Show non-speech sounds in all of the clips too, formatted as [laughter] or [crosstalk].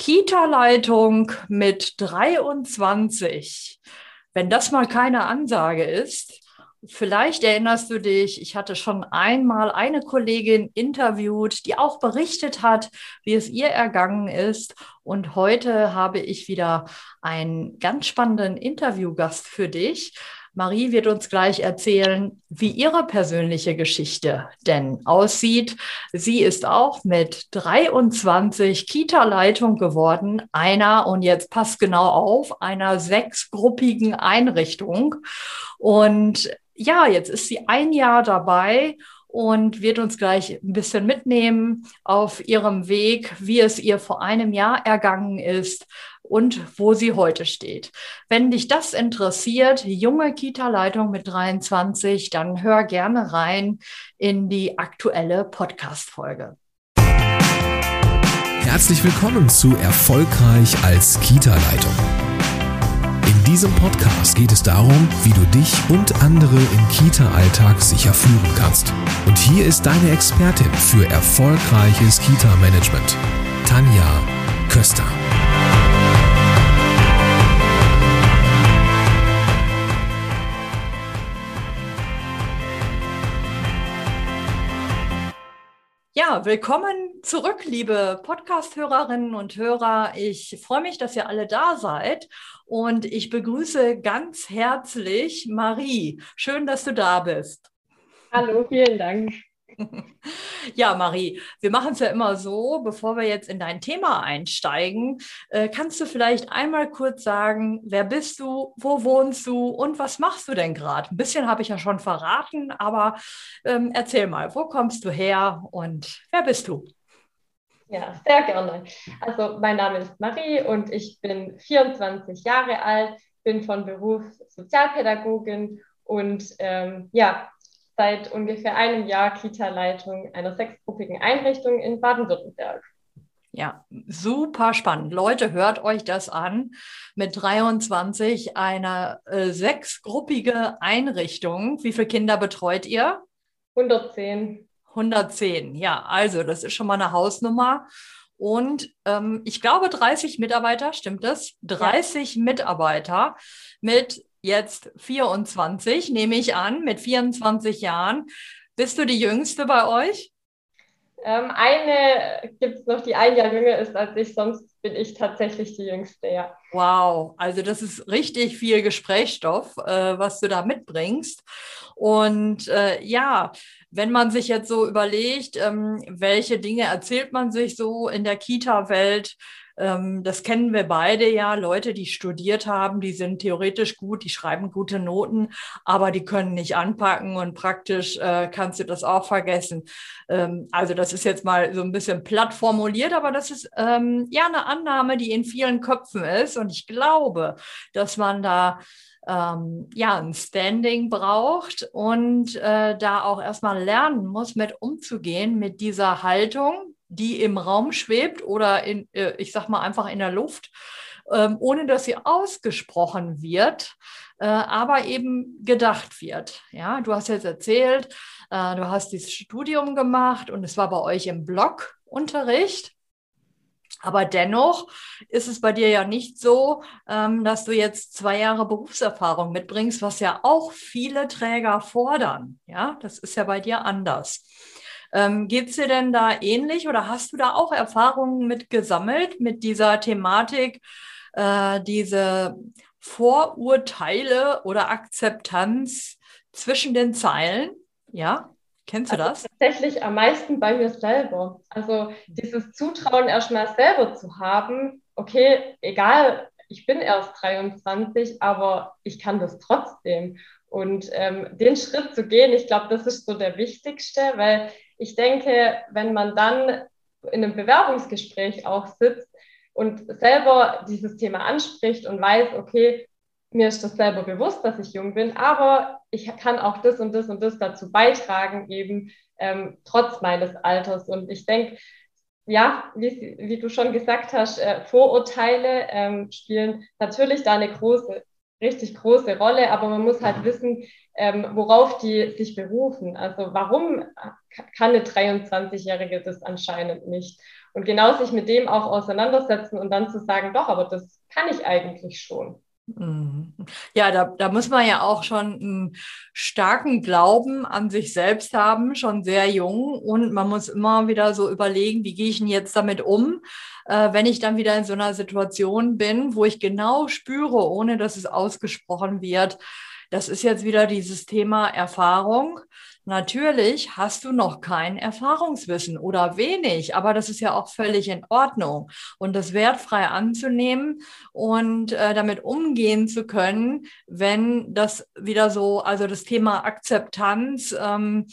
Kita-Leitung mit 23. Wenn das mal keine Ansage ist, vielleicht erinnerst du dich, ich hatte schon einmal eine Kollegin interviewt, die auch berichtet hat, wie es ihr ergangen ist. Und heute habe ich wieder einen ganz spannenden Interviewgast für dich. Marie wird uns gleich erzählen, wie ihre persönliche Geschichte denn aussieht. Sie ist auch mit 23 Kita-Leitung geworden, einer, und jetzt passt genau auf, einer sechsgruppigen Einrichtung. Und ja, jetzt ist sie ein Jahr dabei und wird uns gleich ein bisschen mitnehmen auf ihrem Weg, wie es ihr vor einem Jahr ergangen ist, und wo sie heute steht. Wenn dich das interessiert, junge Kita-Leitung mit 23, dann hör gerne rein in die aktuelle Podcast-Folge. Herzlich willkommen zu Erfolgreich als Kita-Leitung. In diesem Podcast geht es darum, wie du dich und andere im Kita-Alltag sicher führen kannst. Und hier ist deine Expertin für erfolgreiches Kita-Management, Tanja Köster. Ja, willkommen zurück, liebe Podcast-Hörerinnen und Hörer. Ich freue mich, dass ihr alle da seid und ich begrüße ganz herzlich Marie. Schön, dass du da bist. Hallo, vielen Dank. Ja, Marie, wir machen es ja immer so, bevor wir jetzt in dein Thema einsteigen, äh, kannst du vielleicht einmal kurz sagen, wer bist du, wo wohnst du und was machst du denn gerade? Ein bisschen habe ich ja schon verraten, aber ähm, erzähl mal, wo kommst du her und wer bist du? Ja, sehr gerne. Also mein Name ist Marie und ich bin 24 Jahre alt, bin von Beruf Sozialpädagogin und ähm, ja, seit ungefähr einem Jahr Kita-Leitung einer sechsgruppigen Einrichtung in Baden-Württemberg. Ja, super spannend. Leute, hört euch das an. Mit 23 eine äh, sechsgruppige Einrichtung. Wie viele Kinder betreut ihr? 110. 110, ja. Also, das ist schon mal eine Hausnummer. Und ähm, ich glaube 30 Mitarbeiter, stimmt das? 30 ja. Mitarbeiter mit jetzt 24, nehme ich an, mit 24 Jahren. Bist du die Jüngste bei euch? Ähm, eine gibt es noch, die ein Jahr jünger ist als ich, sonst bin ich tatsächlich die Jüngste, ja. Wow, also das ist richtig viel Gesprächsstoff, äh, was du da mitbringst. Und äh, ja, wenn man sich jetzt so überlegt, ähm, welche Dinge erzählt man sich so in der Kita-Welt, das kennen wir beide ja. Leute, die studiert haben, die sind theoretisch gut, die schreiben gute Noten, aber die können nicht anpacken und praktisch äh, kannst du das auch vergessen. Ähm, also das ist jetzt mal so ein bisschen platt formuliert, aber das ist ähm, ja eine Annahme, die in vielen Köpfen ist. Und ich glaube, dass man da ähm, ja, ein Standing braucht und äh, da auch erstmal lernen muss, mit umzugehen mit dieser Haltung, die im Raum schwebt oder in, äh, ich sag mal einfach in der Luft, ähm, ohne dass sie ausgesprochen wird, äh, aber eben gedacht wird. Ja, du hast jetzt erzählt, äh, du hast dieses Studium gemacht und es war bei euch im Blockunterricht. Aber dennoch ist es bei dir ja nicht so, ähm, dass du jetzt zwei Jahre Berufserfahrung mitbringst, was ja auch viele Träger fordern. Ja, das ist ja bei dir anders. Ähm, Geht es dir denn da ähnlich oder hast du da auch Erfahrungen mit gesammelt mit dieser Thematik, äh, diese Vorurteile oder Akzeptanz zwischen den Zeilen? Ja, kennst du also das? Tatsächlich am meisten bei mir selber. Also dieses Zutrauen erstmal selber zu haben, okay, egal, ich bin erst 23, aber ich kann das trotzdem. Und ähm, den Schritt zu gehen, ich glaube, das ist so der wichtigste, weil ich denke, wenn man dann in einem Bewerbungsgespräch auch sitzt und selber dieses Thema anspricht und weiß, okay, mir ist das selber bewusst, dass ich jung bin, aber ich kann auch das und das und das dazu beitragen, eben ähm, trotz meines Alters. Und ich denke, ja, wie, wie, du schon gesagt hast, äh, Vorurteile ähm, spielen natürlich da eine große, richtig große Rolle, aber man muss halt wissen, ähm, worauf die sich berufen. Also warum kann eine 23-Jährige das anscheinend nicht? Und genau sich mit dem auch auseinandersetzen und dann zu sagen, doch, aber das kann ich eigentlich schon. Mhm. Ja, da, da muss man ja auch schon einen starken Glauben an sich selbst haben, schon sehr jung. Und man muss immer wieder so überlegen, wie gehe ich denn jetzt damit um, äh, wenn ich dann wieder in so einer Situation bin, wo ich genau spüre, ohne dass es ausgesprochen wird, das ist jetzt wieder dieses Thema Erfahrung. Natürlich hast du noch kein Erfahrungswissen oder wenig, aber das ist ja auch völlig in Ordnung. Und das wertfrei anzunehmen und äh, damit umgehen zu können, wenn das wieder so, also das Thema Akzeptanz, ähm,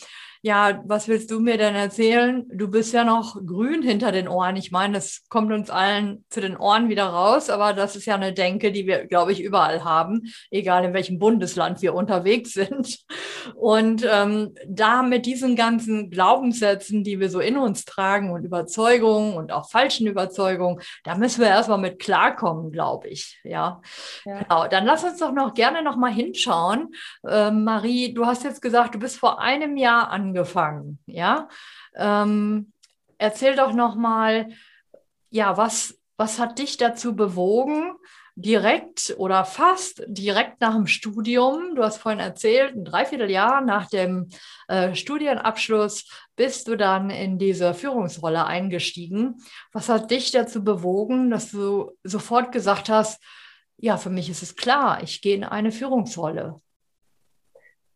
ja, was willst du mir denn erzählen? Du bist ja noch grün hinter den Ohren. Ich meine, das kommt uns allen zu den Ohren wieder raus, aber das ist ja eine Denke, die wir, glaube ich, überall haben, egal in welchem Bundesland wir unterwegs [laughs] sind. Und ähm, da mit diesen ganzen Glaubenssätzen, die wir so in uns tragen und Überzeugungen und auch falschen Überzeugungen, da müssen wir erstmal mit klarkommen, glaube ich. Ja. ja. Genau. Dann lass uns doch noch gerne noch mal hinschauen. Äh, Marie, du hast jetzt gesagt, du bist vor einem Jahr an angefangen. Ja, ähm, erzähl doch noch mal, ja, was was hat dich dazu bewogen, direkt oder fast direkt nach dem Studium, du hast vorhin erzählt, ein Dreivierteljahr nach dem äh, Studienabschluss bist du dann in diese Führungsrolle eingestiegen. Was hat dich dazu bewogen, dass du sofort gesagt hast, ja, für mich ist es klar, ich gehe in eine Führungsrolle?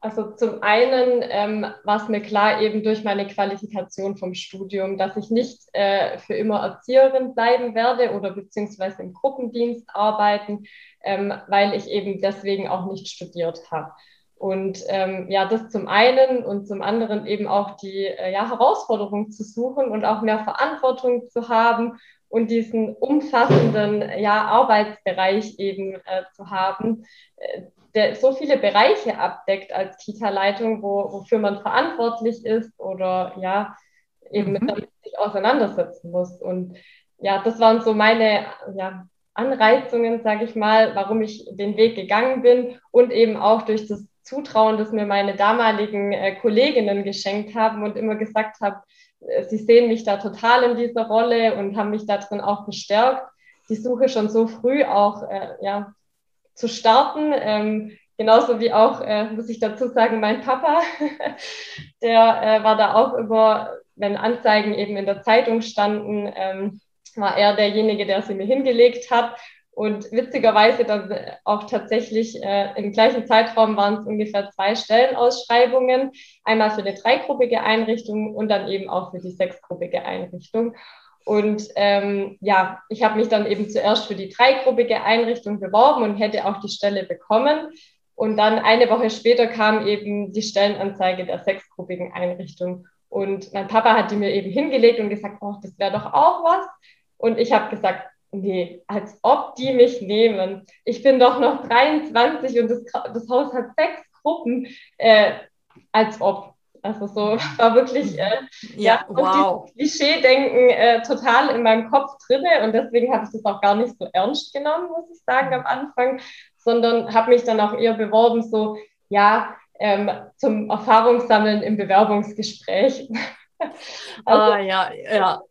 Also zum einen ähm, war es mir klar eben durch meine Qualifikation vom Studium, dass ich nicht äh, für immer Erzieherin bleiben werde oder beziehungsweise im Gruppendienst arbeiten, ähm, weil ich eben deswegen auch nicht studiert habe. Und ähm, ja, das zum einen und zum anderen eben auch die äh, ja, Herausforderung zu suchen und auch mehr Verantwortung zu haben und diesen umfassenden ja, Arbeitsbereich eben äh, zu haben, äh, der so viele Bereiche abdeckt als Kita-Leitung, wo, wofür man verantwortlich ist oder ja, eben mhm. mit sich auseinandersetzen muss. Und ja, das waren so meine ja, Anreizungen, sage ich mal, warum ich den Weg gegangen bin und eben auch durch das Zutrauen, das mir meine damaligen äh, Kolleginnen geschenkt haben und immer gesagt haben, äh, sie sehen mich da total in dieser Rolle und haben mich da drin auch bestärkt, die Suche schon so früh auch äh, ja, zu starten. Ähm, genauso wie auch, äh, muss ich dazu sagen, mein Papa, [laughs] der äh, war da auch über, wenn Anzeigen eben in der Zeitung standen, ähm, war er derjenige, der sie mir hingelegt hat. Und witzigerweise dann auch tatsächlich äh, im gleichen Zeitraum waren es ungefähr zwei Stellenausschreibungen. Einmal für eine dreigruppige Einrichtung und dann eben auch für die sechsgruppige Einrichtung. Und ähm, ja, ich habe mich dann eben zuerst für die dreigruppige Einrichtung beworben und hätte auch die Stelle bekommen. Und dann eine Woche später kam eben die Stellenanzeige der sechsgruppigen Einrichtung. Und mein Papa hat die mir eben hingelegt und gesagt, oh, das wäre doch auch was. Und ich habe gesagt, nee, als ob die mich nehmen. Ich bin doch noch 23 und das, das Haus hat sechs Gruppen. Äh, als ob. Also so war wirklich äh, ja, ja wow. Klischee-Denken äh, total in meinem Kopf drinne und deswegen habe ich das auch gar nicht so ernst genommen, muss ich sagen, am Anfang, sondern habe mich dann auch eher beworben, so ja, ähm, zum Erfahrungssammeln im Bewerbungsgespräch. [laughs] also, ah, ja, ja.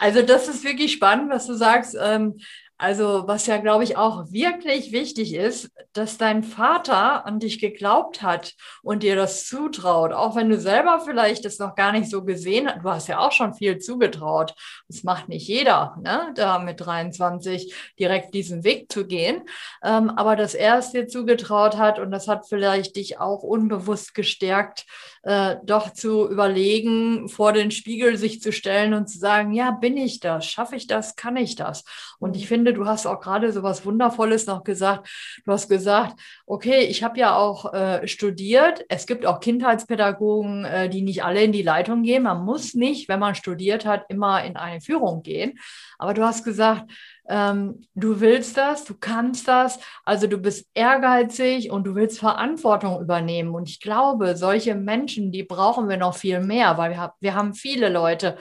Also das ist wirklich spannend, was du sagst. Ähm, also was ja, glaube ich, auch wirklich wichtig ist, dass dein Vater an dich geglaubt hat und dir das zutraut, auch wenn du selber vielleicht das noch gar nicht so gesehen hast. Du hast ja auch schon viel zugetraut. Das macht nicht jeder, ne? da mit 23 direkt diesen Weg zu gehen. Ähm, aber dass er es dir zugetraut hat und das hat vielleicht dich auch unbewusst gestärkt, äh, doch zu überlegen, vor den Spiegel sich zu stellen und zu sagen, ja, bin ich das? Schaffe ich das? Kann ich das? Und ich finde, du hast auch gerade so was Wundervolles noch gesagt. Du hast gesagt, okay, ich habe ja auch äh, studiert. Es gibt auch Kindheitspädagogen, äh, die nicht alle in die Leitung gehen. Man muss nicht, wenn man studiert hat, immer in eine Führung gehen. Aber du hast gesagt, ähm, du willst das, du kannst das, also du bist ehrgeizig und du willst Verantwortung übernehmen. Und ich glaube, solche Menschen, die brauchen wir noch viel mehr, weil wir, wir haben viele Leute,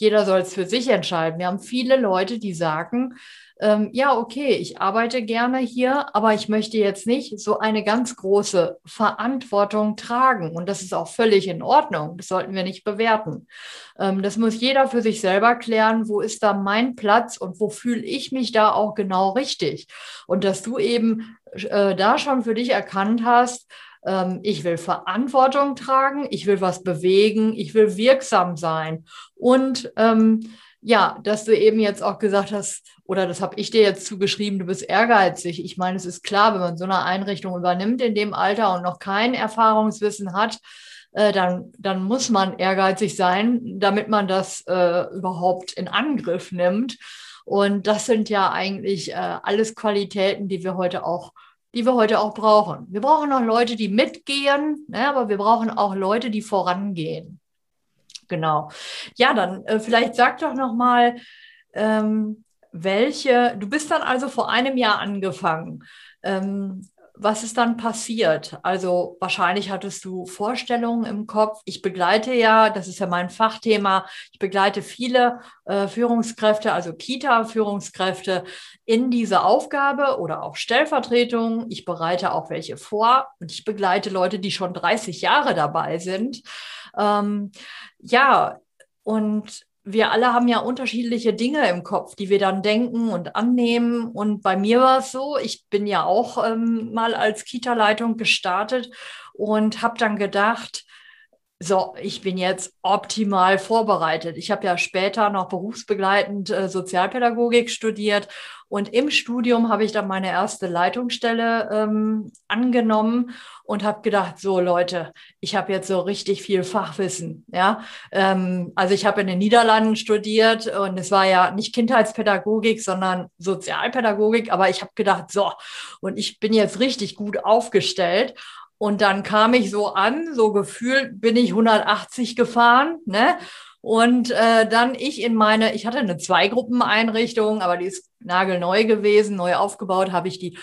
jeder soll es für sich entscheiden. Wir haben viele Leute, die sagen, ähm, ja, okay, ich arbeite gerne hier, aber ich möchte jetzt nicht so eine ganz große Verantwortung tragen. Und das ist auch völlig in Ordnung. Das sollten wir nicht bewerten. Ähm, das muss jeder für sich selber klären, wo ist da mein Platz und wo fühle ich mich da auch genau richtig. Und dass du eben äh, da schon für dich erkannt hast, ähm, ich will Verantwortung tragen, ich will was bewegen, ich will wirksam sein. Und ähm, ja, dass du eben jetzt auch gesagt hast, oder das habe ich dir jetzt zugeschrieben, du bist ehrgeizig. Ich meine, es ist klar, wenn man so eine Einrichtung übernimmt in dem Alter und noch kein Erfahrungswissen hat, äh, dann, dann muss man ehrgeizig sein, damit man das äh, überhaupt in Angriff nimmt. Und das sind ja eigentlich äh, alles Qualitäten, die wir heute auch die wir heute auch brauchen. Wir brauchen auch Leute, die mitgehen, ne, aber wir brauchen auch Leute, die vorangehen. Genau. Ja, dann äh, vielleicht sag doch noch mal, ähm, welche. Du bist dann also vor einem Jahr angefangen. Ähm, was ist dann passiert? Also wahrscheinlich hattest du Vorstellungen im Kopf. Ich begleite ja, das ist ja mein Fachthema, ich begleite viele äh, Führungskräfte, also Kita-Führungskräfte in diese Aufgabe oder auch Stellvertretungen. Ich bereite auch welche vor und ich begleite Leute, die schon 30 Jahre dabei sind. Ähm, ja, und wir alle haben ja unterschiedliche Dinge im Kopf, die wir dann denken und annehmen. Und bei mir war es so, ich bin ja auch ähm, mal als Kita-Leitung gestartet und habe dann gedacht, so, ich bin jetzt optimal vorbereitet. Ich habe ja später noch berufsbegleitend äh, Sozialpädagogik studiert und im Studium habe ich dann meine erste Leitungsstelle ähm, angenommen und habe gedacht, so Leute, ich habe jetzt so richtig viel Fachwissen. Ja, ähm, also ich habe in den Niederlanden studiert und es war ja nicht Kindheitspädagogik, sondern Sozialpädagogik. Aber ich habe gedacht, so und ich bin jetzt richtig gut aufgestellt und dann kam ich so an, so gefühlt bin ich 180 gefahren, ne? Und äh, dann ich in meine, ich hatte eine Zweigruppeneinrichtung, aber die ist nagelneu gewesen, neu aufgebaut, habe ich die.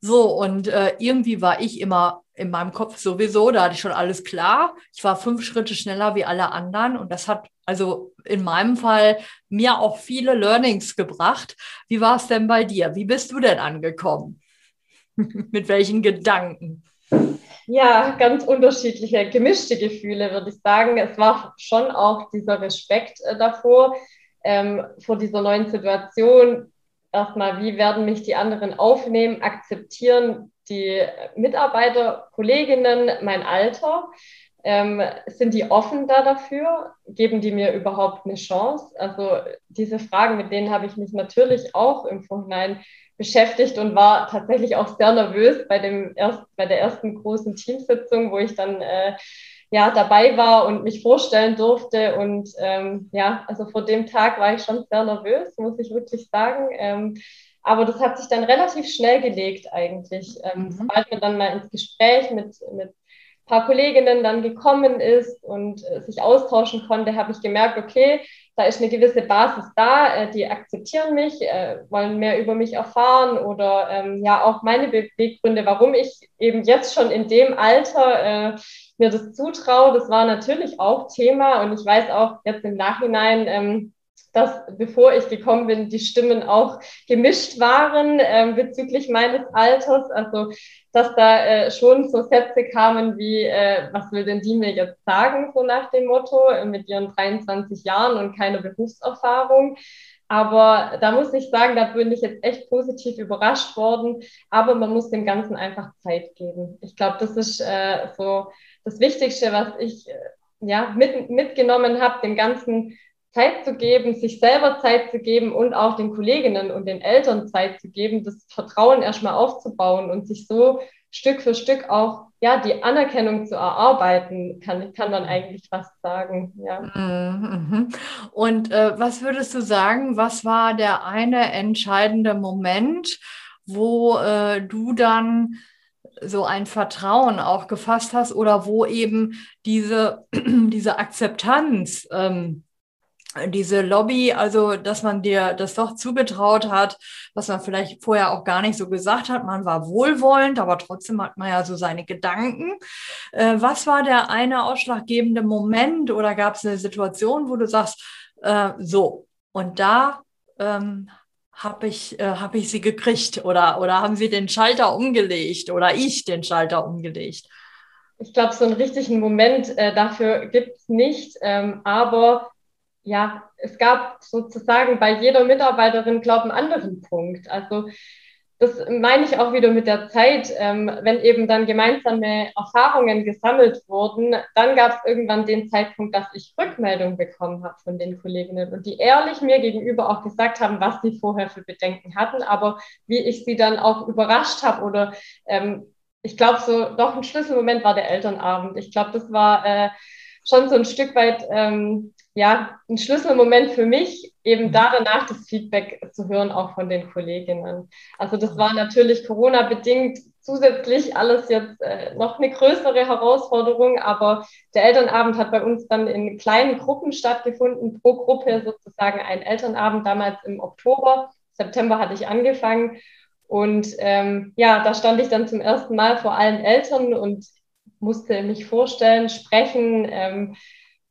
So, und äh, irgendwie war ich immer in meinem Kopf sowieso, da hatte ich schon alles klar. Ich war fünf Schritte schneller wie alle anderen und das hat also in meinem Fall mir auch viele Learnings gebracht. Wie war es denn bei dir? Wie bist du denn angekommen? [laughs] Mit welchen Gedanken? Ja, ganz unterschiedliche, gemischte Gefühle, würde ich sagen. Es war schon auch dieser Respekt äh, davor, ähm, vor dieser neuen Situation. Erstmal, wie werden mich die anderen aufnehmen, akzeptieren die Mitarbeiter, Kolleginnen, mein Alter? Ähm, sind die offen da dafür? Geben die mir überhaupt eine Chance? Also diese Fragen, mit denen habe ich mich natürlich auch im Vorhinein beschäftigt und war tatsächlich auch sehr nervös bei, dem erst, bei der ersten großen Teamsitzung, wo ich dann äh, ja, dabei war und mich vorstellen durfte. Und ähm, ja, also vor dem Tag war ich schon sehr nervös, muss ich wirklich sagen. Ähm, aber das hat sich dann relativ schnell gelegt eigentlich. Ähm, mhm. Sobald man dann mal ins Gespräch mit, mit ein paar Kolleginnen dann gekommen ist und äh, sich austauschen konnte, habe ich gemerkt, okay, da ist eine gewisse Basis da, äh, die akzeptieren mich, äh, wollen mehr über mich erfahren oder ähm, ja auch meine Beweggründe, warum ich eben jetzt schon in dem Alter äh, mir das zutraue. Das war natürlich auch Thema und ich weiß auch jetzt im Nachhinein, ähm, dass bevor ich gekommen bin, die Stimmen auch gemischt waren äh, bezüglich meines Alters. Also dass da äh, schon so Sätze kamen wie, äh, was will denn die mir jetzt sagen, so nach dem Motto, äh, mit ihren 23 Jahren und keine Berufserfahrung. Aber da muss ich sagen, da bin ich jetzt echt positiv überrascht worden. Aber man muss dem Ganzen einfach Zeit geben. Ich glaube, das ist äh, so das Wichtigste, was ich äh, ja, mit, mitgenommen habe, dem Ganzen Zeit zu geben, sich selber Zeit zu geben und auch den Kolleginnen und den Eltern Zeit zu geben, das Vertrauen erstmal aufzubauen und sich so Stück für Stück auch ja die Anerkennung zu erarbeiten, kann, kann man eigentlich fast sagen. Ja. Mhm. Und äh, was würdest du sagen, was war der eine entscheidende Moment, wo äh, du dann so ein Vertrauen auch gefasst hast oder wo eben diese, [clears throat] diese Akzeptanz ähm, diese Lobby, also dass man dir das doch zugetraut hat, was man vielleicht vorher auch gar nicht so gesagt hat. Man war wohlwollend, aber trotzdem hat man ja so seine Gedanken. Äh, was war der eine ausschlaggebende Moment oder gab es eine Situation, wo du sagst, Äh, so, und da ähm, habe ich, äh, hab ich sie gekriegt oder, oder haben sie den Schalter umgelegt oder ich den Schalter umgelegt? Ich glaube, so einen richtigen Moment äh, dafür gibt es nicht, ähm, aber ja, es gab sozusagen bei jeder Mitarbeiterin, glaube ich, einen anderen Punkt. Also das meine ich auch wieder mit der Zeit, ähm, wenn eben dann gemeinsame Erfahrungen gesammelt wurden, dann gab es irgendwann den Zeitpunkt, dass ich Rückmeldung bekommen habe von den Kolleginnen und die ehrlich mir gegenüber auch gesagt haben, was sie vorher für Bedenken hatten, aber wie ich sie dann auch überrascht habe oder ähm, ich glaube so, doch ein Schlüsselmoment war der Elternabend. Ich glaube, das war äh, schon so ein Stück weit ähm, ja, ein Schlüsselmoment für mich, eben mhm. da danach das Feedback zu hören, auch von den Kolleginnen. Also das war natürlich Corona-bedingt zusätzlich alles jetzt äh, noch eine größere Herausforderung, aber der Elternabend hat bei uns dann in kleinen Gruppen stattgefunden, pro Gruppe sozusagen ein Elternabend, damals im Oktober, September hatte ich angefangen. Und ähm, ja, da stand ich dann zum ersten Mal vor allen Eltern und musste mich vorstellen, sprechen, ähm,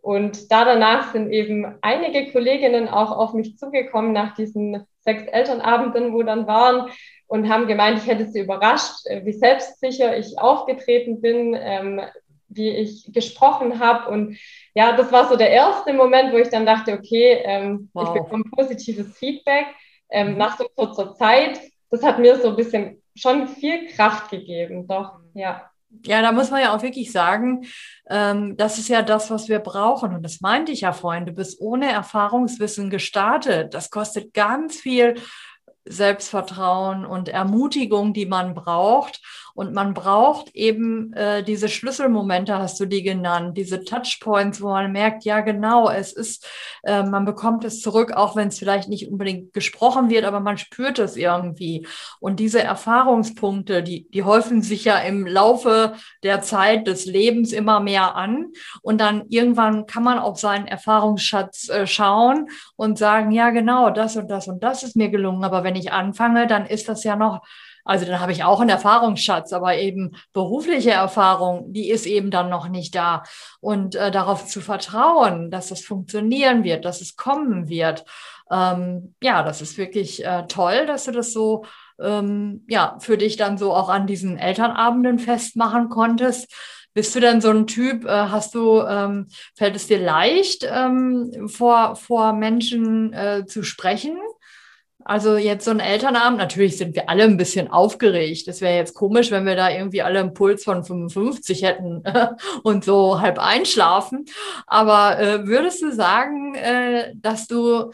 und da danach sind eben einige Kolleginnen auch auf mich zugekommen nach diesen sechs Elternabenden, wo dann waren und haben gemeint, ich hätte sie überrascht, äh, wie selbstsicher ich aufgetreten bin, ähm, wie ich gesprochen habe. Und ja, das war so der erste Moment, wo ich dann dachte, okay, ähm, wow. ich bekomme positives Feedback ähm, mhm. nach so kurzer Zeit. Das hat mir so ein bisschen schon viel Kraft gegeben, doch, ja. Ja, da muss man ja auch wirklich sagen, ähm, das ist ja das, was wir brauchen. Und das meinte ich ja vorhin, du bist ohne Erfahrungswissen gestartet. Das kostet ganz viel Selbstvertrauen und Ermutigung, die man braucht. Und man braucht eben äh, diese Schlüsselmomente, hast du die genannt, diese Touchpoints, wo man merkt, ja genau, es ist, äh, man bekommt es zurück, auch wenn es vielleicht nicht unbedingt gesprochen wird, aber man spürt es irgendwie. Und diese Erfahrungspunkte, die, die häufen sich ja im Laufe der Zeit des Lebens immer mehr an. Und dann irgendwann kann man auf seinen Erfahrungsschatz äh, schauen und sagen, ja genau, das und das und das ist mir gelungen. Aber wenn ich anfange, dann ist das ja noch also dann habe ich auch einen Erfahrungsschatz, aber eben berufliche Erfahrung, die ist eben dann noch nicht da. Und äh, darauf zu vertrauen, dass es funktionieren wird, dass es kommen wird. Ähm, ja, das ist wirklich äh, toll, dass du das so ähm, ja, für dich dann so auch an diesen Elternabenden festmachen konntest. Bist du denn so ein Typ, äh, hast du, ähm, fällt es dir leicht, ähm, vor, vor Menschen äh, zu sprechen? Also jetzt so ein Elternabend, natürlich sind wir alle ein bisschen aufgeregt. Das wäre jetzt komisch, wenn wir da irgendwie alle einen Puls von 55 hätten [laughs] und so halb einschlafen. Aber äh, würdest du sagen, äh, dass du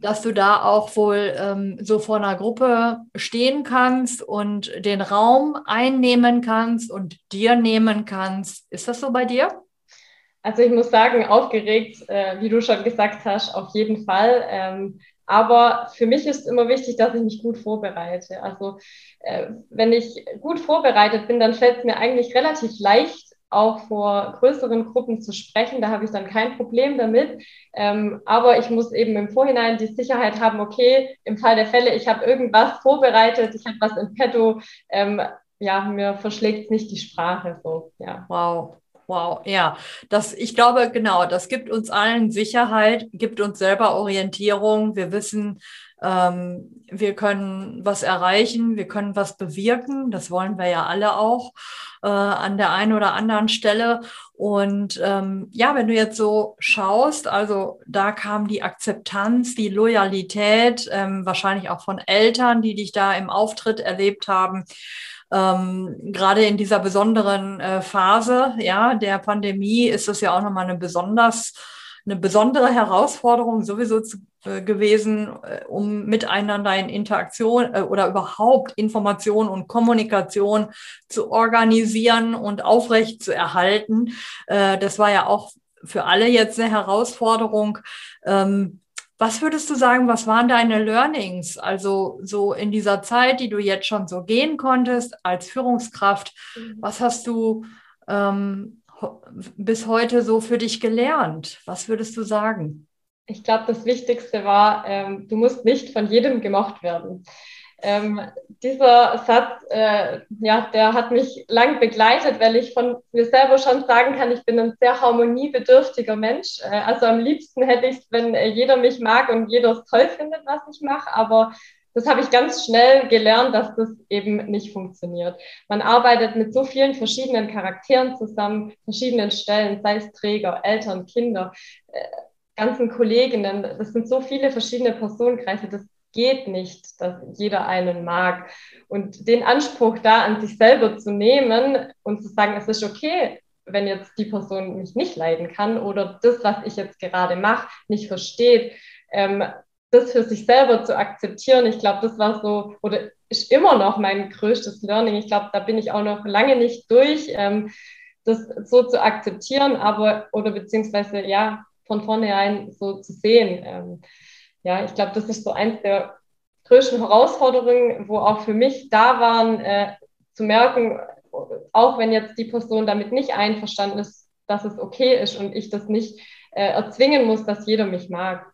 dass du da auch wohl ähm, so vor einer Gruppe stehen kannst und den Raum einnehmen kannst und dir nehmen kannst. Ist das so bei dir? Also ich muss sagen, aufgeregt, äh, wie du schon gesagt hast, auf jeden Fall. Ähm, aber für mich ist immer wichtig, dass ich mich gut vorbereite. Also äh, wenn ich gut vorbereitet bin, dann fällt es mir eigentlich relativ leicht, auch vor größeren Gruppen zu sprechen. Da habe ich dann kein Problem damit. Ähm, aber ich muss eben im Vorhinein die Sicherheit haben, okay, im Fall der Fälle, ich habe irgendwas vorbereitet, ich habe was in petto. Ähm, ja, mir verschlägt nicht die Sprache so. Ja. Wow. Wow, ja, das, ich glaube, genau, das gibt uns allen Sicherheit, gibt uns selber Orientierung. Wir wissen, ähm, wir können was erreichen, wir können was bewirken. Das wollen wir ja alle auch äh, an der einen oder anderen Stelle. Und ähm, ja, wenn du jetzt so schaust, also da kam die Akzeptanz, die Loyalität, ähm, wahrscheinlich auch von Eltern, die dich da im Auftritt erlebt haben ähm, gerade in dieser besonderen äh, Phase ja, der Pandemie ist es ja auch nochmal eine besonders eine besondere Herausforderung sowieso zu, äh, gewesen, äh, um miteinander in Interaktion äh, oder überhaupt Information und Kommunikation zu organisieren und aufrecht zu erhalten. Äh, das war ja auch für alle jetzt eine Herausforderung. Ähm, was würdest du sagen, was waren deine Learnings? Also so in dieser Zeit, die du jetzt schon so gehen konntest als Führungskraft, mhm. was hast du ähm, bis heute so für dich gelernt? Was würdest du sagen? Ich glaube, das Wichtigste war, ähm, du musst nicht von jedem gemocht werden. Ähm, dieser Satz, äh, ja, der hat mich lang begleitet, weil ich von mir selber schon sagen kann, ich bin ein sehr harmoniebedürftiger Mensch. Äh, also am liebsten hätte ich es, wenn äh, jeder mich mag und jeder es toll findet, was ich mache, aber das habe ich ganz schnell gelernt, dass das eben nicht funktioniert. Man arbeitet mit so vielen verschiedenen Charakteren zusammen, verschiedenen Stellen, sei es Träger, Eltern, Kinder, äh, ganzen Kolleginnen. Das sind so viele verschiedene Personenkreise. Das geht nicht, dass jeder einen mag. Und den Anspruch da an sich selber zu nehmen und zu sagen, es ist okay, wenn jetzt die Person mich nicht leiden kann oder das, was ich jetzt gerade mache, nicht versteht, ähm, das für sich selber zu akzeptieren. Ich glaube, das war so oder ist immer noch mein größtes Learning. Ich glaube, da bin ich auch noch lange nicht durch, ähm, das so zu akzeptieren, aber oder beziehungsweise ja von vornherein so zu sehen. Ähm, ja, ich glaube, das ist so eins der größten Herausforderungen, wo auch für mich da waren, äh, zu merken, auch wenn jetzt die Person damit nicht einverstanden ist, dass es okay ist und ich das nicht äh, erzwingen muss, dass jeder mich mag.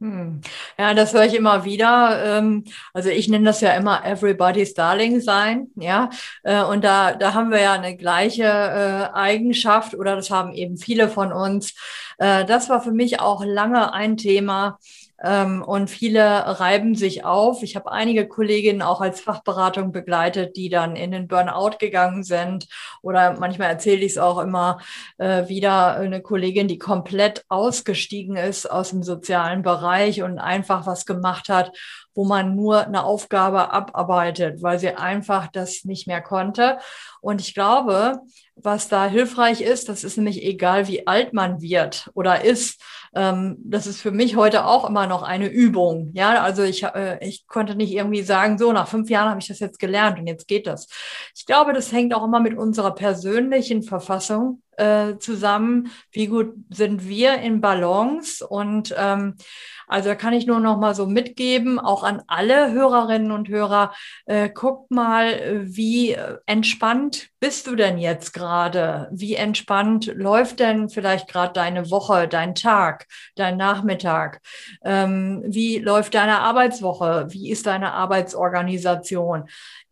Hm. Ja, das höre ich immer wieder. Ähm, also ich nenne das ja immer Everybody's Darling sein, ja. Äh, und da, da haben wir ja eine gleiche äh, Eigenschaft oder das haben eben viele von uns. Äh, das war für mich auch lange ein Thema, und viele reiben sich auf. Ich habe einige Kolleginnen auch als Fachberatung begleitet, die dann in den Burnout gegangen sind. Oder manchmal erzähle ich es auch immer äh, wieder eine Kollegin, die komplett ausgestiegen ist aus dem sozialen Bereich und einfach was gemacht hat, wo man nur eine Aufgabe abarbeitet, weil sie einfach das nicht mehr konnte. Und ich glaube, was da hilfreich ist, das ist nämlich egal, wie alt man wird oder ist. Ähm, das ist für mich heute auch immer noch eine Übung. Ja, also ich, äh, ich konnte nicht irgendwie sagen, so nach fünf Jahren habe ich das jetzt gelernt und jetzt geht das. Ich glaube, das hängt auch immer mit unserer persönlichen Verfassung äh, zusammen. Wie gut sind wir in Balance und ähm, also da kann ich nur noch mal so mitgeben, auch an alle Hörerinnen und Hörer, äh, guckt mal, wie entspannt bist du denn jetzt gerade? Wie entspannt läuft denn vielleicht gerade deine Woche, dein Tag, dein Nachmittag? Ähm, wie läuft deine Arbeitswoche? Wie ist deine Arbeitsorganisation?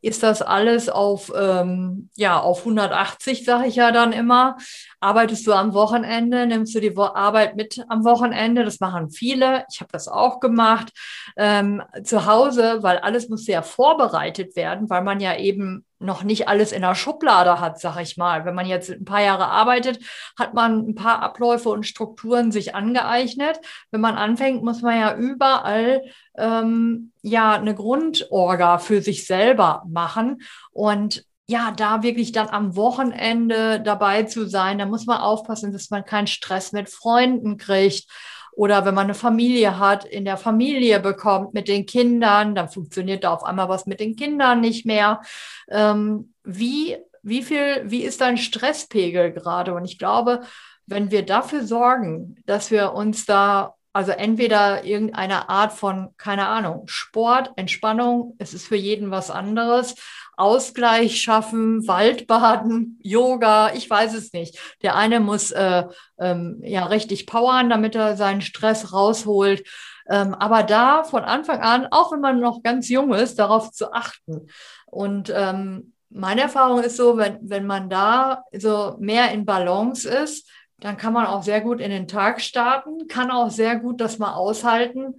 ist das alles auf, ähm, ja, auf 180, sage ich ja dann immer. Arbeitest du am Wochenende, nimmst du die Arbeit mit am Wochenende. Das machen viele. Ich habe das auch gemacht. Ähm, zu Hause, weil alles muss sehr vorbereitet werden, weil man ja eben noch nicht alles in der Schublade hat, sag ich mal. Wenn man jetzt ein paar Jahre arbeitet, hat man ein paar Abläufe und Strukturen sich angeeignet. Wenn man anfängt, muss man ja überall ähm, ja eine Grundorga für sich selber machen und ja, da wirklich dann am Wochenende dabei zu sein, da muss man aufpassen, dass man keinen Stress mit Freunden kriegt oder wenn man eine Familie hat, in der Familie bekommt mit den Kindern, dann funktioniert da auf einmal was mit den Kindern nicht mehr. Ähm, wie, wie viel, wie ist dein Stresspegel gerade? Und ich glaube, wenn wir dafür sorgen, dass wir uns da also entweder irgendeine Art von, keine Ahnung, Sport, Entspannung, es ist für jeden was anderes, Ausgleich schaffen, Waldbaden, [laughs] Yoga, ich weiß es nicht. Der eine muss äh, ähm, ja richtig powern, damit er seinen Stress rausholt. Ähm, aber da von Anfang an, auch wenn man noch ganz jung ist, darauf zu achten. Und ähm, meine Erfahrung ist so, wenn, wenn man da so mehr in Balance ist, dann kann man auch sehr gut in den Tag starten, kann auch sehr gut das mal aushalten,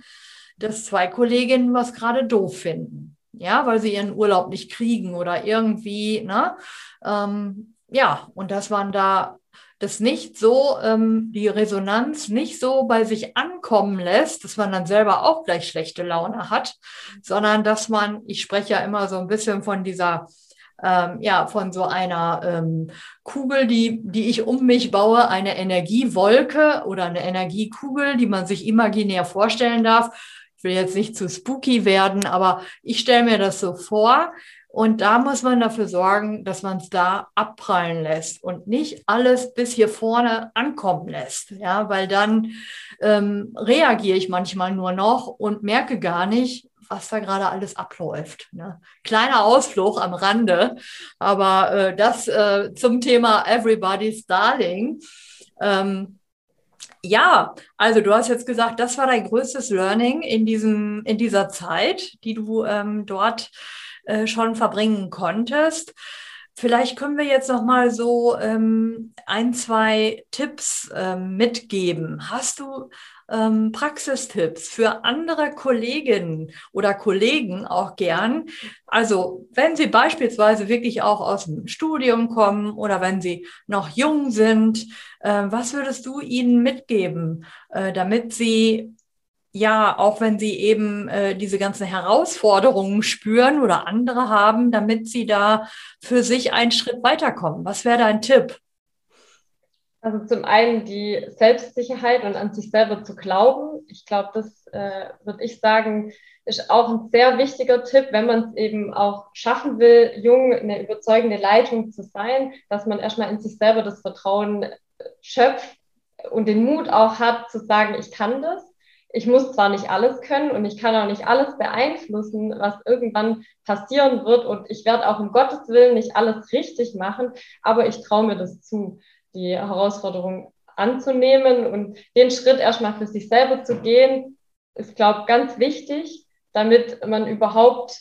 dass zwei Kolleginnen was gerade doof finden. Ja, weil sie ihren Urlaub nicht kriegen oder irgendwie, ne? Ähm, ja, und dass man da das nicht so, ähm, die Resonanz nicht so bei sich ankommen lässt, dass man dann selber auch gleich schlechte Laune hat, sondern dass man, ich spreche ja immer so ein bisschen von dieser ähm, ja, von so einer ähm, Kugel, die, die ich um mich baue, eine Energiewolke oder eine Energiekugel, die man sich imaginär vorstellen darf. Ich will jetzt nicht zu spooky werden, aber ich stelle mir das so vor. Und da muss man dafür sorgen, dass man es da abprallen lässt und nicht alles bis hier vorne ankommen lässt. Ja, weil dann ähm, reagiere ich manchmal nur noch und merke gar nicht, was da gerade alles abläuft. Ne? Kleiner Ausflug am Rande, aber äh, das äh, zum Thema Everybody's Darling. Ähm, Ja, also du hast jetzt gesagt, das war dein größtes Learning in diesem, in dieser Zeit, die du ähm, dort äh, schon verbringen konntest. Vielleicht können wir jetzt noch mal so ähm, ein, zwei Tipps ähm, mitgeben. Hast du ähm, Praxistipps für andere Kolleginnen oder Kollegen auch gern. Also wenn sie beispielsweise wirklich auch aus dem Studium kommen oder wenn sie noch jung sind, äh, was würdest du ihnen mitgeben, äh, damit sie ja, auch wenn sie eben äh, diese ganzen Herausforderungen spüren oder andere haben, damit sie da für sich einen Schritt weiterkommen. Was wäre dein Tipp? Also zum einen die Selbstsicherheit und an sich selber zu glauben. Ich glaube, das äh, würde ich sagen, ist auch ein sehr wichtiger Tipp, wenn man es eben auch schaffen will, jung eine überzeugende Leitung zu sein, dass man erstmal in sich selber das Vertrauen äh, schöpft und den Mut auch hat zu sagen, ich kann das. Ich muss zwar nicht alles können und ich kann auch nicht alles beeinflussen, was irgendwann passieren wird und ich werde auch um Gottes Willen nicht alles richtig machen, aber ich traue mir das zu die Herausforderung anzunehmen und den Schritt erstmal für sich selber zu gehen, ist, glaube ich, ganz wichtig, damit man überhaupt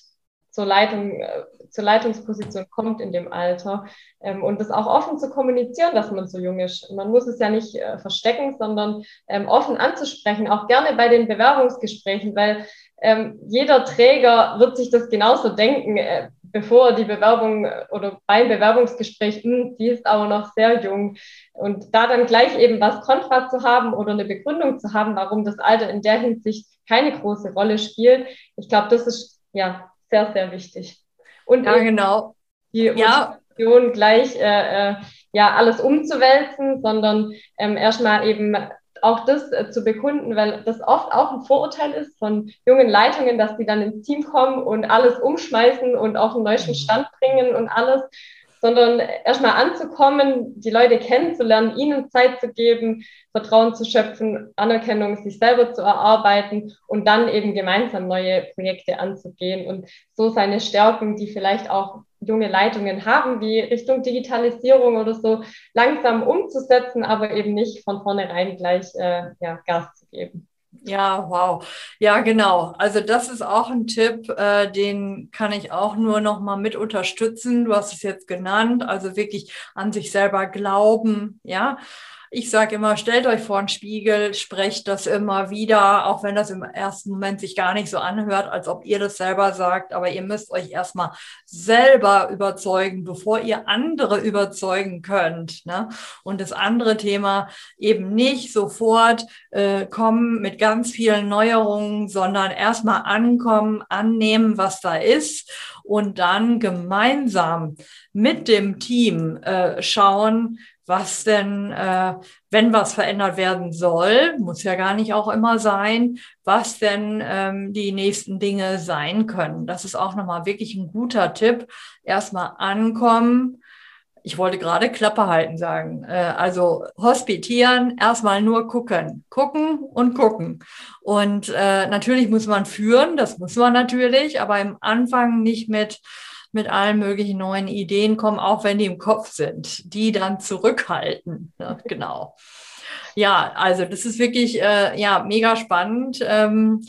zur Leitung, äh, zur Leitungsposition kommt in dem Alter ähm, und das auch offen zu kommunizieren, dass man so jung ist. Man muss es ja nicht äh, verstecken, sondern ähm, offen anzusprechen, auch gerne bei den Bewerbungsgesprächen, weil ähm, jeder Träger wird sich das genauso denken. Äh, bevor die Bewerbung oder beim Bewerbungsgespräch, hm, die ist aber noch sehr jung. Und da dann gleich eben was Kontra zu haben oder eine Begründung zu haben, warum das Alter in der Hinsicht keine große Rolle spielt, ich glaube, das ist ja sehr, sehr wichtig. Und ja, genau. Die ja. Motivation gleich äh, äh, ja alles umzuwälzen, sondern ähm, erstmal eben auch das äh, zu bekunden, weil das oft auch ein Vorurteil ist von jungen Leitungen, dass die dann ins Team kommen und alles umschmeißen und auf den neuesten mhm. Stand bringen und alles, sondern erstmal anzukommen, die Leute kennenzulernen, ihnen Zeit zu geben, Vertrauen zu schöpfen, Anerkennung sich selber zu erarbeiten und dann eben gemeinsam neue Projekte anzugehen und so seine Stärken, die vielleicht auch junge Leitungen haben, wie Richtung Digitalisierung oder so, langsam umzusetzen, aber eben nicht von vornherein gleich äh, ja, Gas zu geben. Ja, wow. Ja, genau. Also das ist auch ein Tipp, äh, den kann ich auch nur noch mal mit unterstützen. Du hast es jetzt genannt, also wirklich an sich selber glauben, ja. Ich sage immer, stellt euch vor einen Spiegel, sprecht das immer wieder, auch wenn das im ersten Moment sich gar nicht so anhört, als ob ihr das selber sagt. Aber ihr müsst euch erstmal selber überzeugen, bevor ihr andere überzeugen könnt. Ne? Und das andere Thema eben nicht sofort äh, kommen mit ganz vielen Neuerungen, sondern erstmal ankommen, annehmen, was da ist und dann gemeinsam mit dem Team äh, schauen, was denn, äh, wenn was verändert werden soll, muss ja gar nicht auch immer sein, was denn ähm, die nächsten Dinge sein können. Das ist auch nochmal wirklich ein guter Tipp. Erstmal ankommen. Ich wollte gerade Klappe halten sagen. Äh, also hospitieren, erstmal nur gucken. Gucken und gucken. Und äh, natürlich muss man führen, das muss man natürlich, aber im Anfang nicht mit mit allen möglichen neuen Ideen kommen, auch wenn die im Kopf sind, die dann zurückhalten. Ja, [laughs] genau. Ja, also das ist wirklich äh, ja mega spannend. Ähm,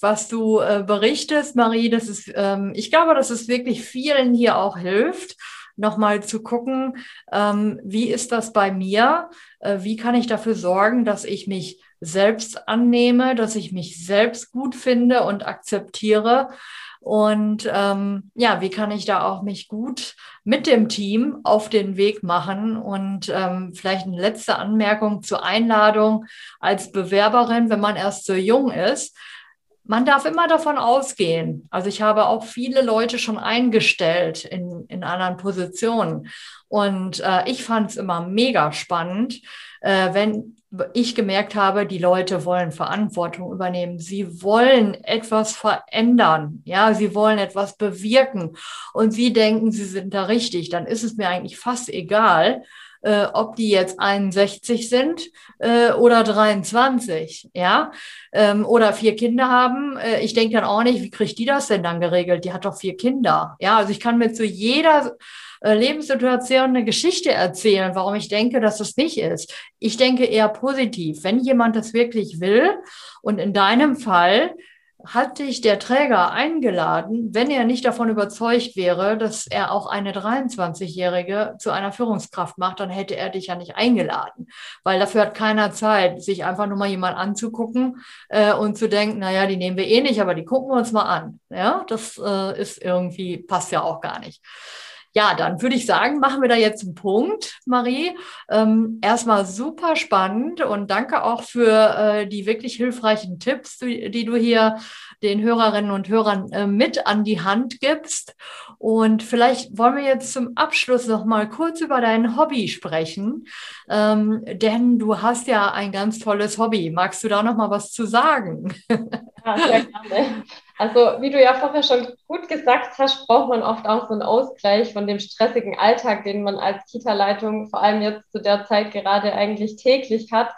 was du äh, berichtest, Marie, das ist, ähm, ich glaube, dass es wirklich vielen hier auch hilft, nochmal zu gucken, ähm, wie ist das bei mir? Äh, wie kann ich dafür sorgen, dass ich mich selbst annehme, dass ich mich selbst gut finde und akzeptiere und ähm, ja, wie kann ich da auch mich gut mit dem Team auf den Weg machen? Und ähm, vielleicht eine letzte Anmerkung zur Einladung als Bewerberin, wenn man erst so jung ist. Man darf immer davon ausgehen. Also ich habe auch viele Leute schon eingestellt in, in anderen Positionen. Und äh, ich fand es immer mega spannend, äh, wenn ich gemerkt habe, die Leute wollen Verantwortung übernehmen. Sie wollen etwas verändern. Ja, sie wollen etwas bewirken. Und sie denken, sie sind da richtig. Dann ist es mir eigentlich fast egal, äh, ob die jetzt 61 sind äh, oder 23, ja, ähm, oder vier Kinder haben. Äh, ich denke dann auch nicht, wie kriegt die das denn dann geregelt? Die hat doch vier Kinder. Ja, also ich kann mir zu jeder äh, Lebenssituation eine Geschichte erzählen, warum ich denke, dass das nicht ist. Ich denke eher positiv. Wenn jemand das wirklich will und in deinem Fall hat dich der Träger eingeladen, wenn er nicht davon überzeugt wäre, dass er auch eine 23-Jährige zu einer Führungskraft macht, dann hätte er dich ja nicht eingeladen. Weil dafür hat keiner Zeit, sich einfach nur mal jemand anzugucken äh, und zu denken, naja, die nehmen wir eh nicht, aber die gucken wir uns mal an. Ja, das äh, ist irgendwie, passt ja auch gar nicht. Ja, dann würde ich sagen, machen wir da jetzt einen Punkt, Marie. Ähm, erstmal super spannend und danke auch für äh, die wirklich hilfreichen Tipps, die, die, du hier den Hörerinnen und Hörern äh, mit an die Hand gibst. Und vielleicht wollen wir jetzt zum Abschluss noch mal kurz über dein Hobby sprechen, ähm, denn du hast ja ein ganz tolles Hobby. Magst du da noch mal was zu sagen? Ja, sehr gerne. Also, wie du ja vorher schon gut gesagt hast, braucht man oft auch so einen Ausgleich von dem stressigen Alltag, den man als Kita-Leitung vor allem jetzt zu der Zeit gerade eigentlich täglich hat,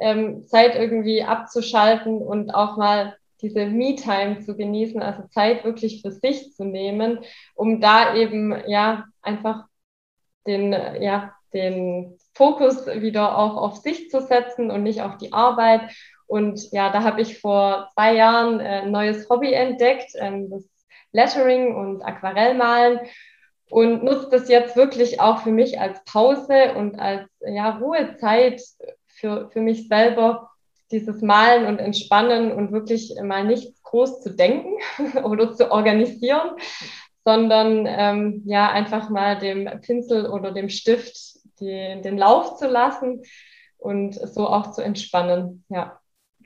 ähm, Zeit irgendwie abzuschalten und auch mal diese Me-Time zu genießen, also Zeit wirklich für sich zu nehmen, um da eben ja einfach den, ja, den Fokus wieder auch auf sich zu setzen und nicht auf die Arbeit und ja, da habe ich vor zwei Jahren äh, ein neues Hobby entdeckt, ähm, das Lettering und Aquarellmalen und nutze das jetzt wirklich auch für mich als Pause und als ja, Ruhezeit für, für mich selber, dieses Malen und Entspannen und wirklich mal nichts groß zu denken [laughs] oder zu organisieren, sondern ähm, ja, einfach mal dem Pinsel oder dem Stift die, den Lauf zu lassen und so auch zu entspannen. Ja.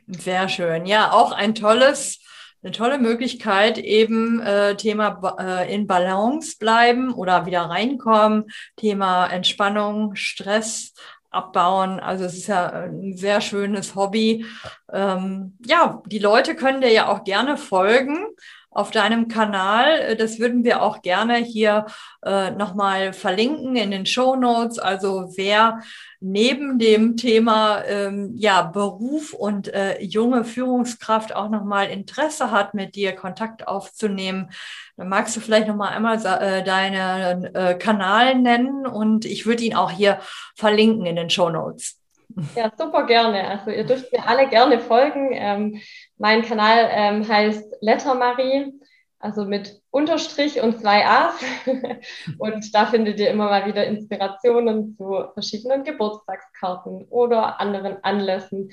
Sehr schön. Ja, auch ein tolles, eine tolle Möglichkeit, eben äh, Thema äh, in Balance bleiben oder wieder reinkommen, Thema Entspannung, Stress abbauen. Also es ist ja ein sehr schönes Hobby. Ähm, ja, die Leute können dir ja auch gerne folgen auf deinem Kanal. Äh, das würden wir auch gerne hier äh, nochmal verlinken in den Show Notes. Also wer neben dem Thema ähm, ja, Beruf und äh, junge Führungskraft auch nochmal Interesse hat, mit dir Kontakt aufzunehmen, dann magst du vielleicht nochmal einmal äh, deinen äh, Kanal nennen und ich würde ihn auch hier verlinken in den Show Notes. Ja, super gerne. Also ihr dürft mir alle gerne folgen. Ähm, mein Kanal ähm, heißt Lettermarie, also mit Unterstrich und zwei A's. [laughs] und da findet ihr immer mal wieder Inspirationen zu verschiedenen Geburtstagskarten oder anderen Anlässen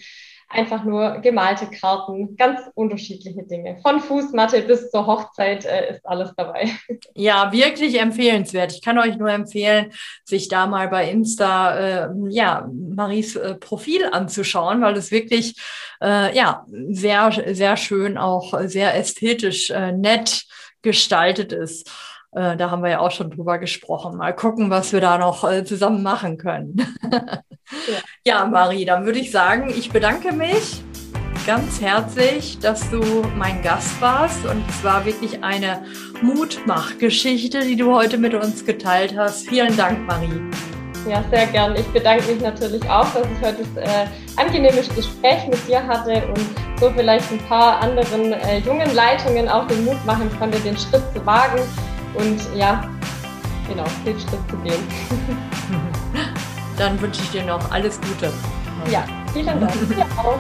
einfach nur gemalte Karten, ganz unterschiedliche Dinge. Von Fußmatte bis zur Hochzeit äh, ist alles dabei. [laughs] Ja, wirklich empfehlenswert. Ich kann euch nur empfehlen, sich da mal bei Insta äh, ja Maries äh, Profil anzuschauen, weil es wirklich äh, ja sehr sehr schön auch sehr ästhetisch äh, nett gestaltet ist. Äh, da haben wir ja auch schon drüber gesprochen. Mal gucken, was wir da noch äh, zusammen machen können. ja. [laughs] ja, Marie, dann würde ich sagen, ich bedanke mich ganz herzlich, dass du mein Gast warst. Und es war wirklich eine Mutmachgeschichte, die du heute mit uns geteilt hast. Vielen Dank, Marie. Ja, sehr gern. Ich bedanke mich natürlich auch, dass ich heute das äh, angenehme Gespräch mit dir hatte und so vielleicht ein paar anderen äh, jungen Leitungen auch den Mut machen konnte, den Schritt zu wagen und ja, genau, den Schritt zu gehen. Dann wünsche ich dir noch alles Gute. Ja, vielen Dank. [laughs] Dir auch.